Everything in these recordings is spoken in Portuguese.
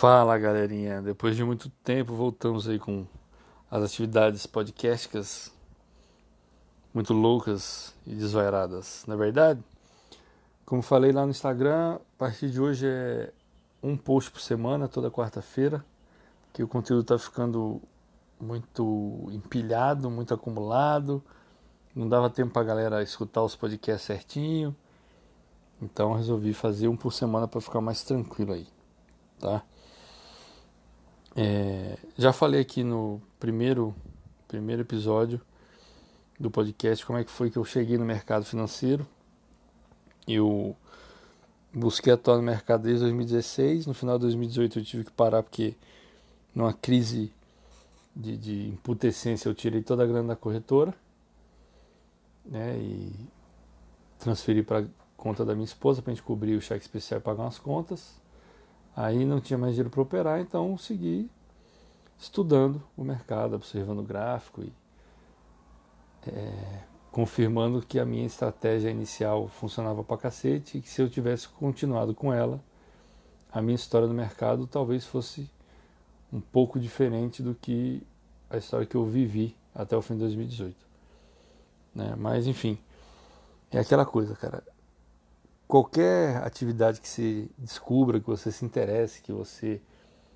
Fala galerinha, depois de muito tempo voltamos aí com as atividades podcasticas muito loucas e desvairadas, na é verdade? Como falei lá no Instagram, a partir de hoje é um post por semana, toda quarta-feira, que o conteúdo está ficando muito empilhado, muito acumulado, não dava tempo para a galera escutar os podcasts certinho, então resolvi fazer um por semana para ficar mais tranquilo aí, tá? É, já falei aqui no primeiro, primeiro episódio do podcast como é que foi que eu cheguei no mercado financeiro. Eu busquei atuar no mercado desde 2016. No final de 2018 eu tive que parar porque numa crise de, de imputescência eu tirei toda a grana da corretora né, e transferi para conta da minha esposa para a gente cobrir o cheque especial e pagar umas contas. Aí não tinha mais dinheiro para operar, então segui estudando o mercado, observando o gráfico e é, confirmando que a minha estratégia inicial funcionava para cacete e que se eu tivesse continuado com ela, a minha história no mercado talvez fosse um pouco diferente do que a história que eu vivi até o fim de 2018. Né? Mas enfim, é aquela coisa, cara qualquer atividade que você descubra, que você se interesse, que você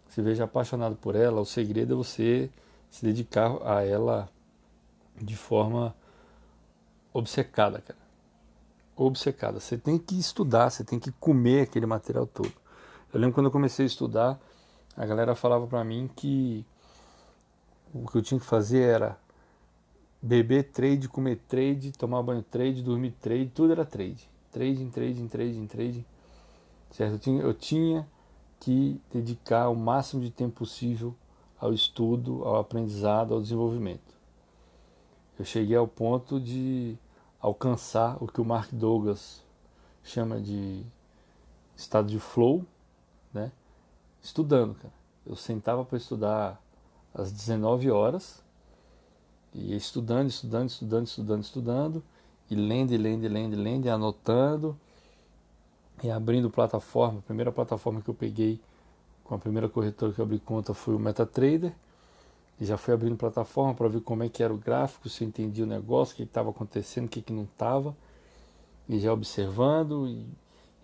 se veja apaixonado por ela, o segredo é você se dedicar a ela de forma obcecada, cara. Obcecada. Você tem que estudar, você tem que comer aquele material todo. Eu lembro quando eu comecei a estudar, a galera falava para mim que o que eu tinha que fazer era beber trade, comer trade, tomar banho trade, dormir trade, tudo era trade trading, trading, trading, trading, certo? Eu tinha, eu tinha que dedicar o máximo de tempo possível ao estudo, ao aprendizado, ao desenvolvimento. Eu cheguei ao ponto de alcançar o que o Mark Douglas chama de estado de flow, né? Estudando, cara. Eu sentava para estudar às 19 horas e estudando, estudando, estudando, estudando, estudando e lendo, lendo, lendo, lendo, e anotando e abrindo plataforma. A primeira plataforma que eu peguei com a primeira corretora que eu abri conta foi o MetaTrader. E já fui abrindo plataforma para ver como é que era o gráfico, se eu entendia o negócio, o que estava acontecendo, o que, que não estava. E já observando e,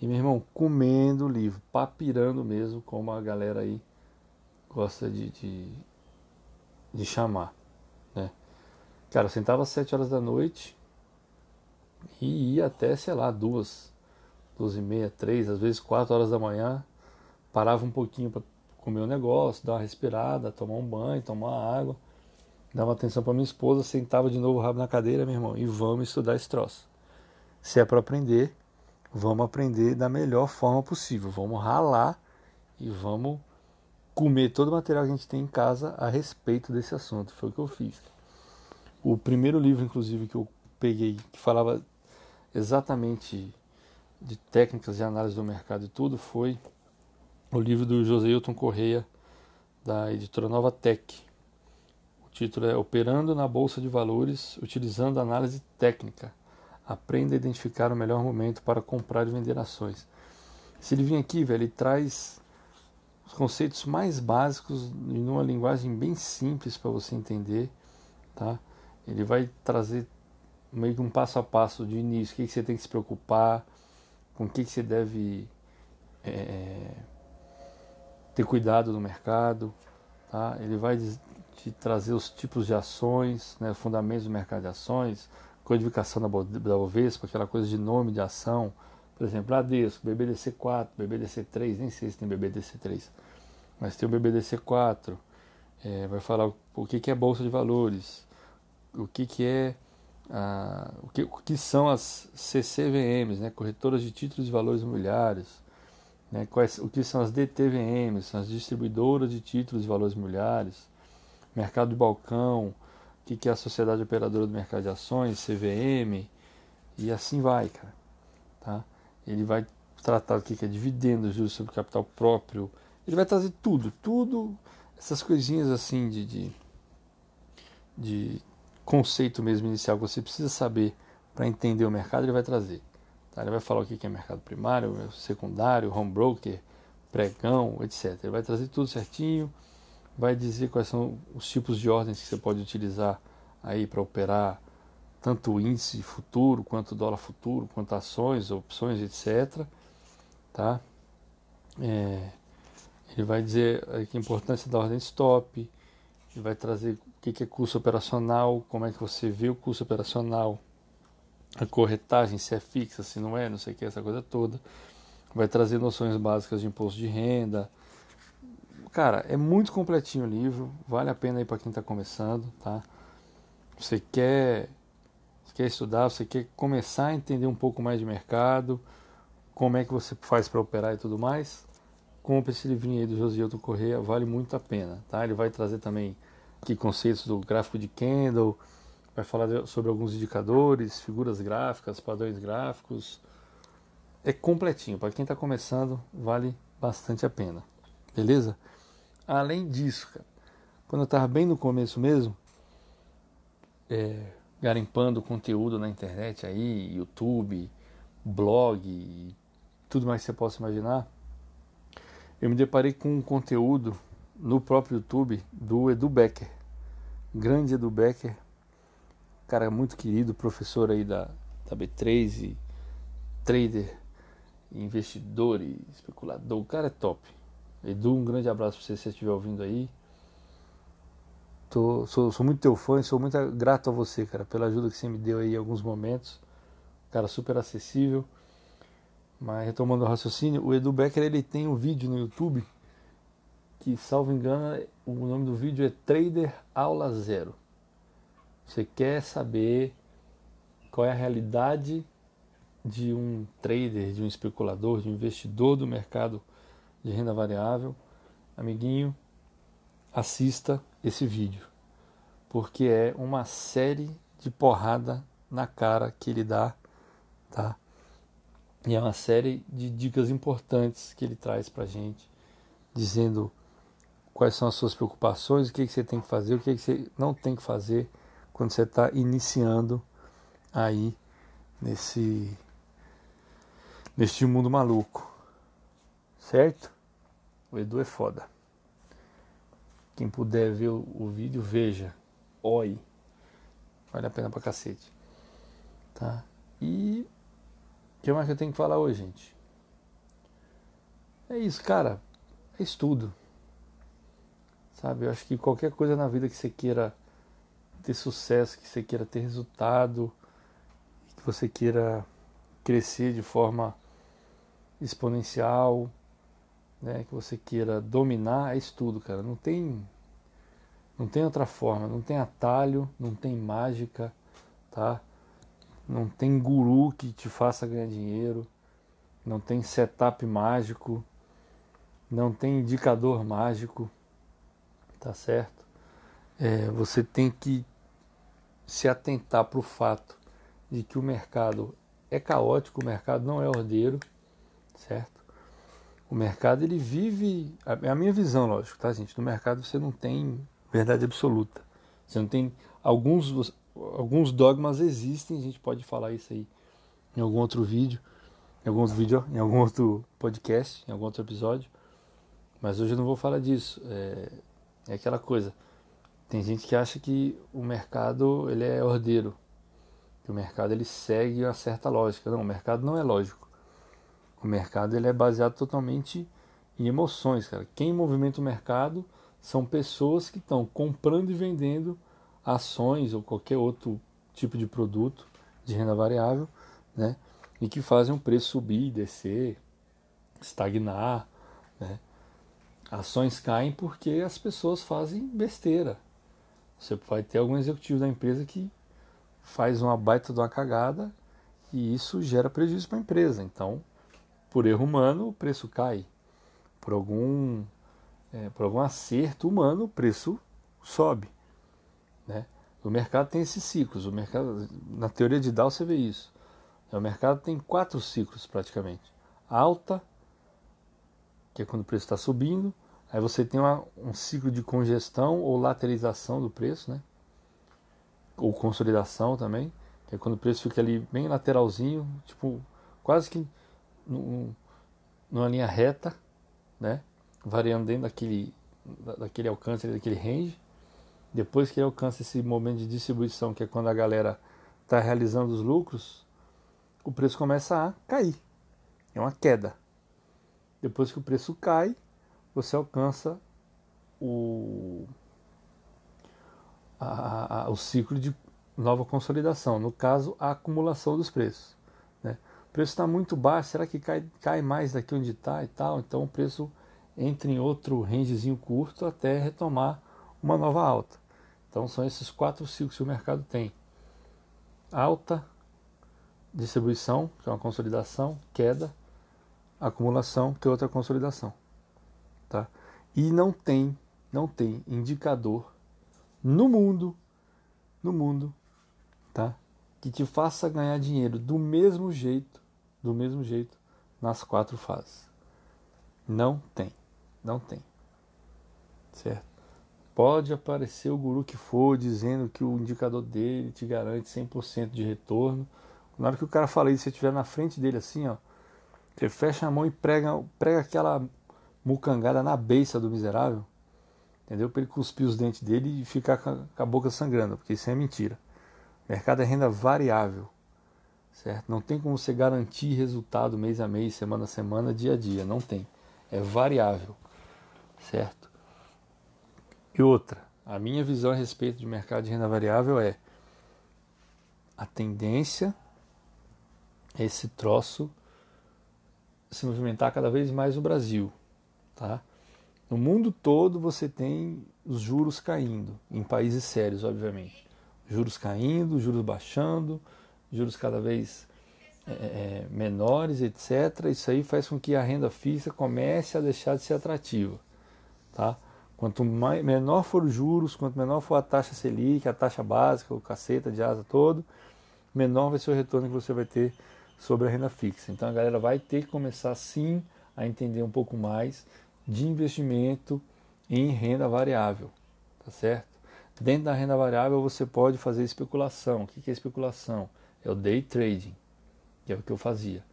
e, meu irmão, comendo o livro, papirando mesmo, como a galera aí gosta de, de, de chamar. Né? Cara, eu sentava às 7 horas da noite, e ia até, sei lá, duas, duas e meia, três, às vezes quatro horas da manhã, parava um pouquinho para comer um negócio, dar uma respirada, tomar um banho, tomar água, dava atenção para minha esposa, sentava de novo o rabo na cadeira, meu irmão, e vamos estudar esse troço. Se é para aprender, vamos aprender da melhor forma possível, vamos ralar e vamos comer todo o material que a gente tem em casa a respeito desse assunto. Foi o que eu fiz. O primeiro livro, inclusive, que eu peguei, que falava exatamente de técnicas de análise do mercado e tudo foi o livro do José Hilton Correia, da editora Nova Tech. O título é Operando na Bolsa de Valores utilizando análise técnica. Aprenda a identificar o melhor momento para comprar e vender ações. Esse livrinho aqui, velho, ele traz os conceitos mais básicos em uma linguagem bem simples para você entender, tá? Ele vai trazer meio que um passo a passo de início, o que, que você tem que se preocupar, com o que, que você deve é, ter cuidado no mercado. Tá? Ele vai te trazer os tipos de ações, né, fundamentos do mercado de ações, codificação da, Bovespa, aquela coisa de nome de ação, por exemplo, Bradesco, BBDC4, BBDC3, nem sei se tem BBDC3, mas tem o BBDC4, é, vai falar o, o que, que é Bolsa de Valores, o que, que é ah, o, que, o que são as CCVMs, né, corretoras de títulos de valores imobiliários, né, quais, o que são as DTVMs, são as distribuidoras de títulos de valores imobiliários, mercado de balcão, o que, que é a Sociedade Operadora do Mercado de Ações, CVM, e assim vai, cara. Tá? Ele vai tratar o que, que é dividendos, juros sobre capital próprio, ele vai trazer tudo, tudo, essas coisinhas assim de, de, de conceito mesmo inicial que você precisa saber para entender o mercado, ele vai trazer. Tá? Ele vai falar o que é mercado primário, secundário, home broker, pregão, etc. Ele vai trazer tudo certinho, vai dizer quais são os tipos de ordens que você pode utilizar aí para operar tanto o índice futuro, quanto dólar futuro, quanto ações, opções, etc. Tá? É, ele vai dizer a importância da ordem stop, vai trazer o que é custo operacional, como é que você vê o custo operacional, a corretagem, se é fixa, se não é, não sei o que, essa coisa toda. Vai trazer noções básicas de imposto de renda. Cara, é muito completinho o livro, vale a pena aí para quem está começando, tá? Você quer, você quer estudar, você quer começar a entender um pouco mais de mercado, como é que você faz para operar e tudo mais, compre esse livrinho aí do Josielto Correia, vale muito a pena, tá? Ele vai trazer também aqui conceitos do gráfico de Kendall, vai falar sobre alguns indicadores, figuras gráficas, padrões gráficos. É completinho, para quem está começando, vale bastante a pena. Beleza? Além disso, cara, quando eu estava bem no começo mesmo, é, garimpando conteúdo na internet aí, YouTube, blog, tudo mais que você possa imaginar, eu me deparei com um conteúdo no próprio YouTube do Edu Becker, grande Edu Becker, cara muito querido, professor aí da, da B3 e trader, investidor e especulador. O cara é top. Edu, um grande abraço para você se você estiver ouvindo aí. Tô, sou, sou muito teu fã e sou muito grato a você, cara, pela ajuda que você me deu aí em alguns momentos. Cara super acessível. Mas retomando o raciocínio, o Edu Becker ele tem um vídeo no YouTube que, salvo engano, o nome do vídeo é Trader Aula Zero. Você quer saber qual é a realidade de um trader, de um especulador, de um investidor do mercado de renda variável, amiguinho, assista esse vídeo, porque é uma série de porrada na cara que ele dá, tá? E é uma série de dicas importantes que ele traz pra gente, dizendo quais são as suas preocupações, o que, que você tem que fazer, o que, que você não tem que fazer quando você está iniciando aí nesse neste mundo maluco, certo? O Edu é foda. Quem puder ver o, o vídeo, veja. Oi. Vale a pena pra cacete. Tá? E o que mais que eu tenho que falar hoje, gente? É isso, cara. É estudo. Sabe? Eu acho que qualquer coisa na vida que você queira ter sucesso, que você queira ter resultado, que você queira crescer de forma exponencial, né, que você queira dominar, é estudo, cara. Não tem não tem outra forma, não tem atalho, não tem mágica, tá? Não tem guru que te faça ganhar dinheiro, não tem setup mágico, não tem indicador mágico, tá certo? É, você tem que se atentar para o fato de que o mercado é caótico, o mercado não é ordeiro, certo? O mercado ele vive, é a minha visão, lógico, tá, gente? No mercado você não tem verdade absoluta. Você não tem alguns alguns dogmas existem, a gente pode falar isso aí em algum outro vídeo, em algum outro vídeo, em algum outro podcast, em algum outro episódio. Mas hoje eu não vou falar disso. É, é aquela coisa. Tem gente que acha que o mercado ele é ordeiro, que o mercado ele segue uma certa lógica. Não, o mercado não é lógico. O mercado ele é baseado totalmente em emoções, cara. Quem movimenta o mercado são pessoas que estão comprando e vendendo ações ou qualquer outro tipo de produto de renda variável, né? E que fazem o preço subir, descer, estagnar, né? Ações caem porque as pessoas fazem besteira, você vai ter algum executivo da empresa que faz uma baita de uma cagada e isso gera prejuízo para a empresa. Então, por erro humano, o preço cai. Por algum, é, por algum acerto humano, o preço sobe. Né? O mercado tem esses ciclos. O mercado, na teoria de Dow você vê isso. O mercado tem quatro ciclos praticamente. Alta, que é quando o preço está subindo. Aí você tem uma, um ciclo de congestão ou lateralização do preço, né? Ou consolidação também, que é quando o preço fica ali bem lateralzinho, tipo, quase que numa linha reta, né? variando dentro daquele, daquele alcance, daquele range. Depois que alcança esse momento de distribuição, que é quando a galera está realizando os lucros, o preço começa a cair. É uma queda. Depois que o preço cai, você alcança o, a, a, o ciclo de nova consolidação, no caso, a acumulação dos preços. Né? O preço está muito baixo, será que cai, cai mais daqui onde está e tal? Então o preço entra em outro rangezinho curto até retomar uma nova alta. Então são esses quatro ciclos que o mercado tem: alta, distribuição, que é uma consolidação, queda, acumulação, que é outra consolidação. Tá? E não tem, não tem indicador no mundo, no mundo, tá? Que te faça ganhar dinheiro do mesmo jeito, do mesmo jeito nas quatro fases. Não tem, não tem. Certo? Pode aparecer o guru que for dizendo que o indicador dele te garante 100% de retorno. Na hora que o cara fala isso, você estiver na frente dele assim, ó, você fecha a mão e prega, prega aquela mucangada na beiça do miserável, entendeu? Para ele cuspir os dentes dele e ficar com a boca sangrando, porque isso é mentira. Mercado é renda variável, certo? Não tem como você garantir resultado mês a mês, semana a semana, dia a dia, não tem. É variável, certo? E outra, a minha visão a respeito de mercado de renda variável é a tendência é esse troço se movimentar cada vez mais no Brasil. Tá? No mundo todo você tem os juros caindo, em países sérios, obviamente. Juros caindo, juros baixando, juros cada vez é, é, menores, etc. Isso aí faz com que a renda fixa comece a deixar de ser atrativa. Tá? Quanto mais, menor for os juros, quanto menor for a taxa Selic, a taxa básica, o caceta de asa todo, menor vai ser o retorno que você vai ter sobre a renda fixa. Então a galera vai ter que começar sim a entender um pouco mais de investimento em renda variável, tá certo? Dentro da renda variável você pode fazer especulação. O que é especulação? É o day trading, que é o que eu fazia.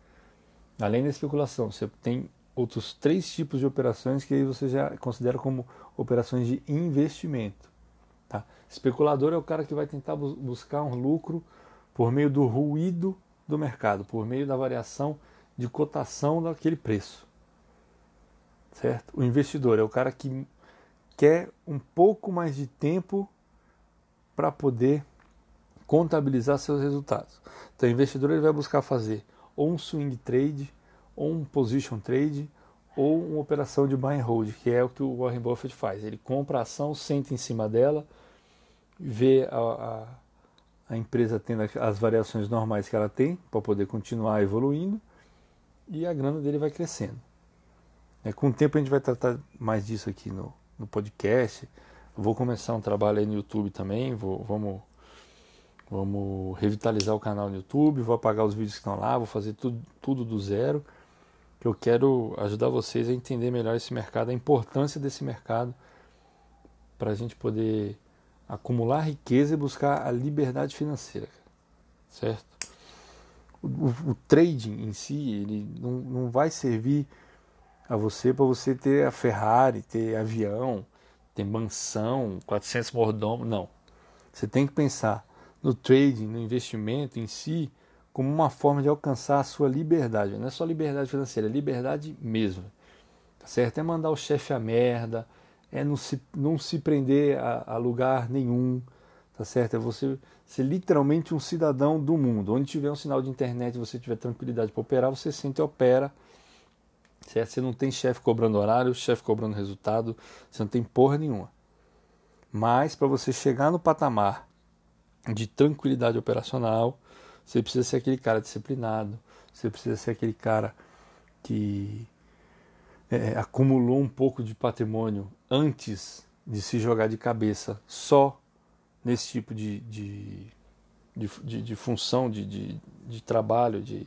Além da especulação, você tem outros três tipos de operações que aí você já considera como operações de investimento. Tá? Especulador é o cara que vai tentar buscar um lucro por meio do ruído do mercado por meio da variação de cotação daquele preço. Certo? O investidor é o cara que quer um pouco mais de tempo para poder contabilizar seus resultados. Então, o investidor ele vai buscar fazer ou um swing trade, ou um position trade, ou uma operação de buy and hold, que é o que o Warren Buffett faz. Ele compra a ação, senta em cima dela, vê a, a a empresa tendo as variações normais que ela tem para poder continuar evoluindo e a grana dele vai crescendo. É, com o tempo a gente vai tratar mais disso aqui no, no podcast. Vou começar um trabalho aí no YouTube também. Vou, vamos, vamos revitalizar o canal no YouTube. Vou apagar os vídeos que estão lá. Vou fazer tudo, tudo do zero. Eu quero ajudar vocês a entender melhor esse mercado, a importância desse mercado, para a gente poder acumular riqueza e buscar a liberdade financeira, certo? O, o, o trading em si, ele não, não vai servir a você para você ter a Ferrari, ter avião, ter mansão, 400 mordomos, não. Você tem que pensar no trading, no investimento em si, como uma forma de alcançar a sua liberdade. Não é só liberdade financeira, é liberdade mesmo. Tá certo? É mandar o chefe a merda, é não se, não se prender a, a lugar nenhum, tá certo? É você ser literalmente um cidadão do mundo. Onde tiver um sinal de internet você tiver tranquilidade para operar, você sente e opera. Certo? Você não tem chefe cobrando horário, chefe cobrando resultado, você não tem porra nenhuma. Mas para você chegar no patamar de tranquilidade operacional, você precisa ser aquele cara disciplinado, você precisa ser aquele cara que é, acumulou um pouco de patrimônio antes de se jogar de cabeça só nesse tipo de, de, de, de, de função, de, de, de trabalho, de,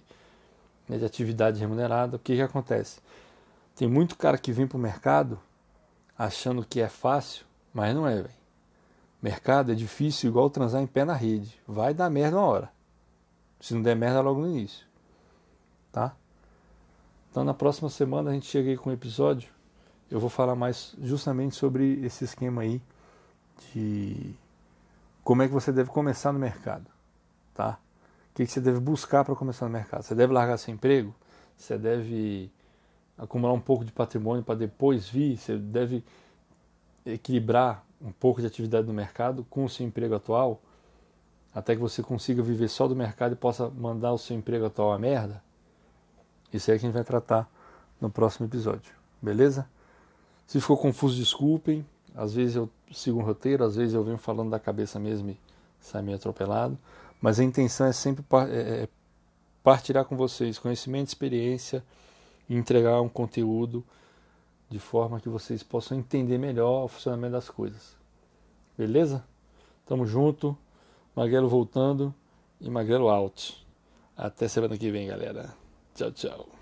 né, de atividade remunerada, o que, que acontece? Tem muito cara que vem para o mercado achando que é fácil, mas não é, velho. Mercado é difícil igual transar em pé na rede. Vai dar merda uma hora. Se não der merda logo no início. Tá? Então na próxima semana a gente chega aí com um episódio eu vou falar mais justamente sobre esse esquema aí de como é que você deve começar no mercado, tá? O que, que você deve buscar para começar no mercado? Você deve largar seu emprego? Você deve acumular um pouco de patrimônio para depois vir? Você deve equilibrar um pouco de atividade no mercado com o seu emprego atual? Até que você consiga viver só do mercado e possa mandar o seu emprego atual à merda? Isso aí é que a gente vai tratar no próximo episódio, beleza? Se ficou confuso, desculpem. Às vezes eu sigo um roteiro, às vezes eu venho falando da cabeça mesmo e sai meio atropelado. Mas a intenção é sempre é, é partilhar com vocês conhecimento, experiência e entregar um conteúdo de forma que vocês possam entender melhor o funcionamento das coisas. Beleza? Tamo junto. Magrelo voltando e Magrelo out. Até semana que vem, galera. Tchau, tchau.